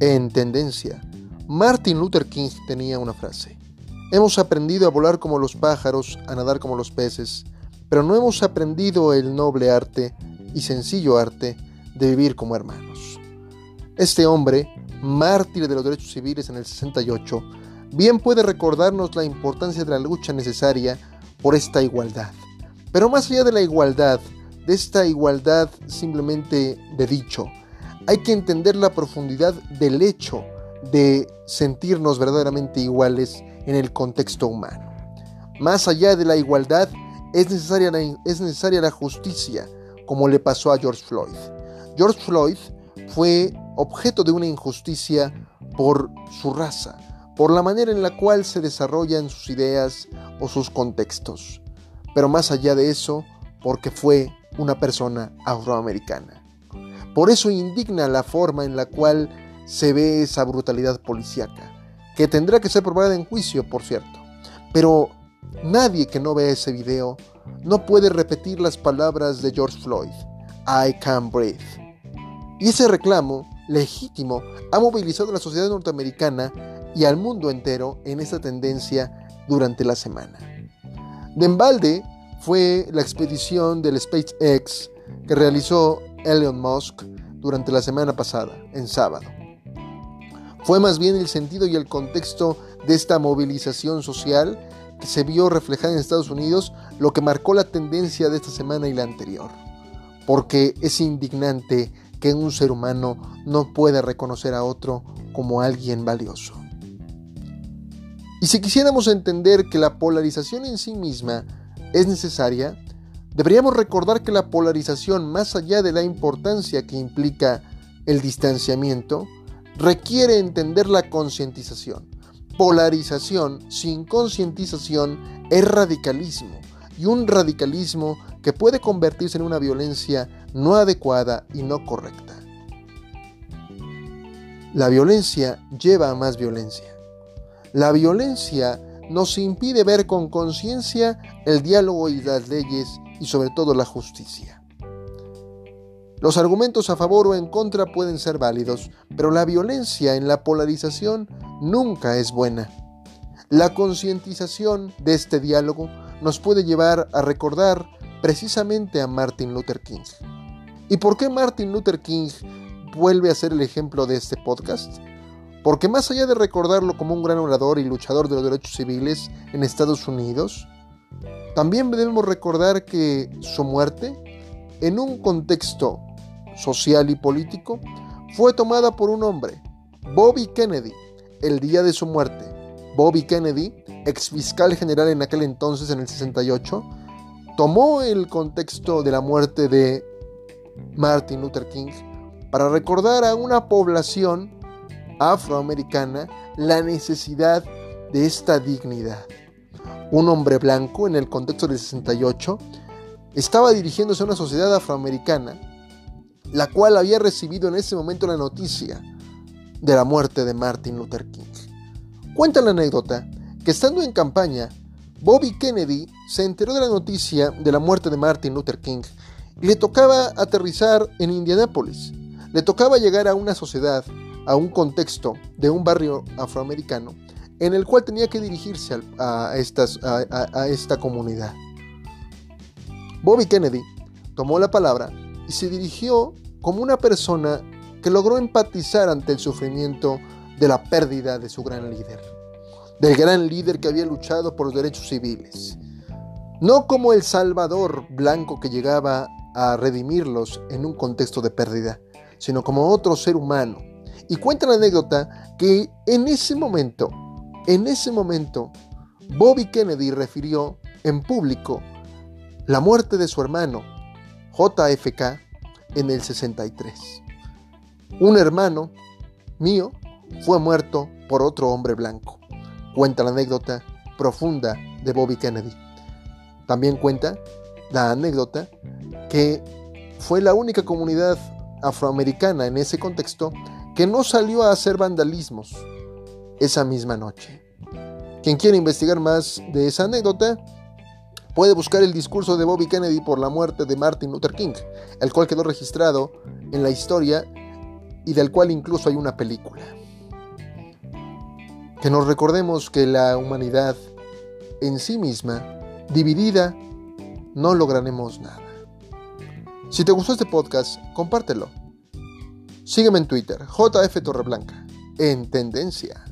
En tendencia, Martin Luther King tenía una frase. Hemos aprendido a volar como los pájaros, a nadar como los peces, pero no hemos aprendido el noble arte y sencillo arte de vivir como hermanos. Este hombre, mártir de los derechos civiles en el 68, bien puede recordarnos la importancia de la lucha necesaria por esta igualdad. Pero más allá de la igualdad, de esta igualdad simplemente de dicho, hay que entender la profundidad del hecho de sentirnos verdaderamente iguales en el contexto humano. Más allá de la igualdad, es necesaria la, es necesaria la justicia, como le pasó a George Floyd. George Floyd fue objeto de una injusticia por su raza, por la manera en la cual se desarrollan sus ideas o sus contextos. Pero más allá de eso, porque fue una persona afroamericana. Por eso indigna la forma en la cual se ve esa brutalidad policíaca, que tendrá que ser probada en juicio, por cierto. Pero nadie que no vea ese video no puede repetir las palabras de George Floyd, I can't breathe. Y ese reclamo legítimo ha movilizado a la sociedad norteamericana y al mundo entero en esta tendencia durante la semana. De embalde fue la expedición del SpaceX que realizó Elon Musk durante la semana pasada, en sábado. Fue más bien el sentido y el contexto de esta movilización social que se vio reflejada en Estados Unidos lo que marcó la tendencia de esta semana y la anterior. Porque es indignante que un ser humano no pueda reconocer a otro como alguien valioso. Y si quisiéramos entender que la polarización en sí misma es necesaria, deberíamos recordar que la polarización, más allá de la importancia que implica el distanciamiento, requiere entender la concientización. Polarización sin concientización es radicalismo, y un radicalismo que puede convertirse en una violencia no adecuada y no correcta. La violencia lleva a más violencia. La violencia nos impide ver con conciencia el diálogo y las leyes y sobre todo la justicia. Los argumentos a favor o en contra pueden ser válidos, pero la violencia en la polarización nunca es buena. La concientización de este diálogo nos puede llevar a recordar precisamente a Martin Luther King. ¿Y por qué Martin Luther King vuelve a ser el ejemplo de este podcast? Porque más allá de recordarlo como un gran orador y luchador de los derechos civiles en Estados Unidos, también debemos recordar que su muerte, en un contexto social y político, fue tomada por un hombre, Bobby Kennedy, el día de su muerte. Bobby Kennedy, ex fiscal general en aquel entonces, en el 68, tomó el contexto de la muerte de Martin Luther King para recordar a una población afroamericana la necesidad de esta dignidad. Un hombre blanco en el contexto del 68 estaba dirigiéndose a una sociedad afroamericana, la cual había recibido en ese momento la noticia de la muerte de Martin Luther King. Cuenta la anécdota que estando en campaña, Bobby Kennedy se enteró de la noticia de la muerte de Martin Luther King y le tocaba aterrizar en Indianápolis. Le tocaba llegar a una sociedad a un contexto de un barrio afroamericano en el cual tenía que dirigirse a, esta comunidad. Bobby Kennedy tomó la palabra y se dirigió como una persona que logró empatizar ante el sufrimiento de la pérdida de su gran líder, del gran líder que había luchado por los derechos civiles, no como el Salvador blanco que llegaba a redimirlos en un contexto de pérdida, sino como otro ser humano y cuenta la anécdota que en ese momento, en ese momento, Bobby Kennedy refirió en público la muerte de su hermano, JFK, en el 63. Un hermano mío fue muerto por otro hombre blanco. Cuenta la anécdota profunda de Bobby Kennedy. También cuenta la anécdota que fue la única comunidad afroamericana en ese contexto que no salió a hacer vandalismos esa misma noche. Quien quiera investigar más de esa anécdota, puede buscar el discurso de Bobby Kennedy por la muerte de Martin Luther King, el cual quedó registrado en la historia y del cual incluso hay una película. Que nos recordemos que la humanidad en sí misma, dividida, no lograremos nada. Si te gustó este podcast, compártelo. Sígueme en Twitter, JF Torreblanca, en Tendencia.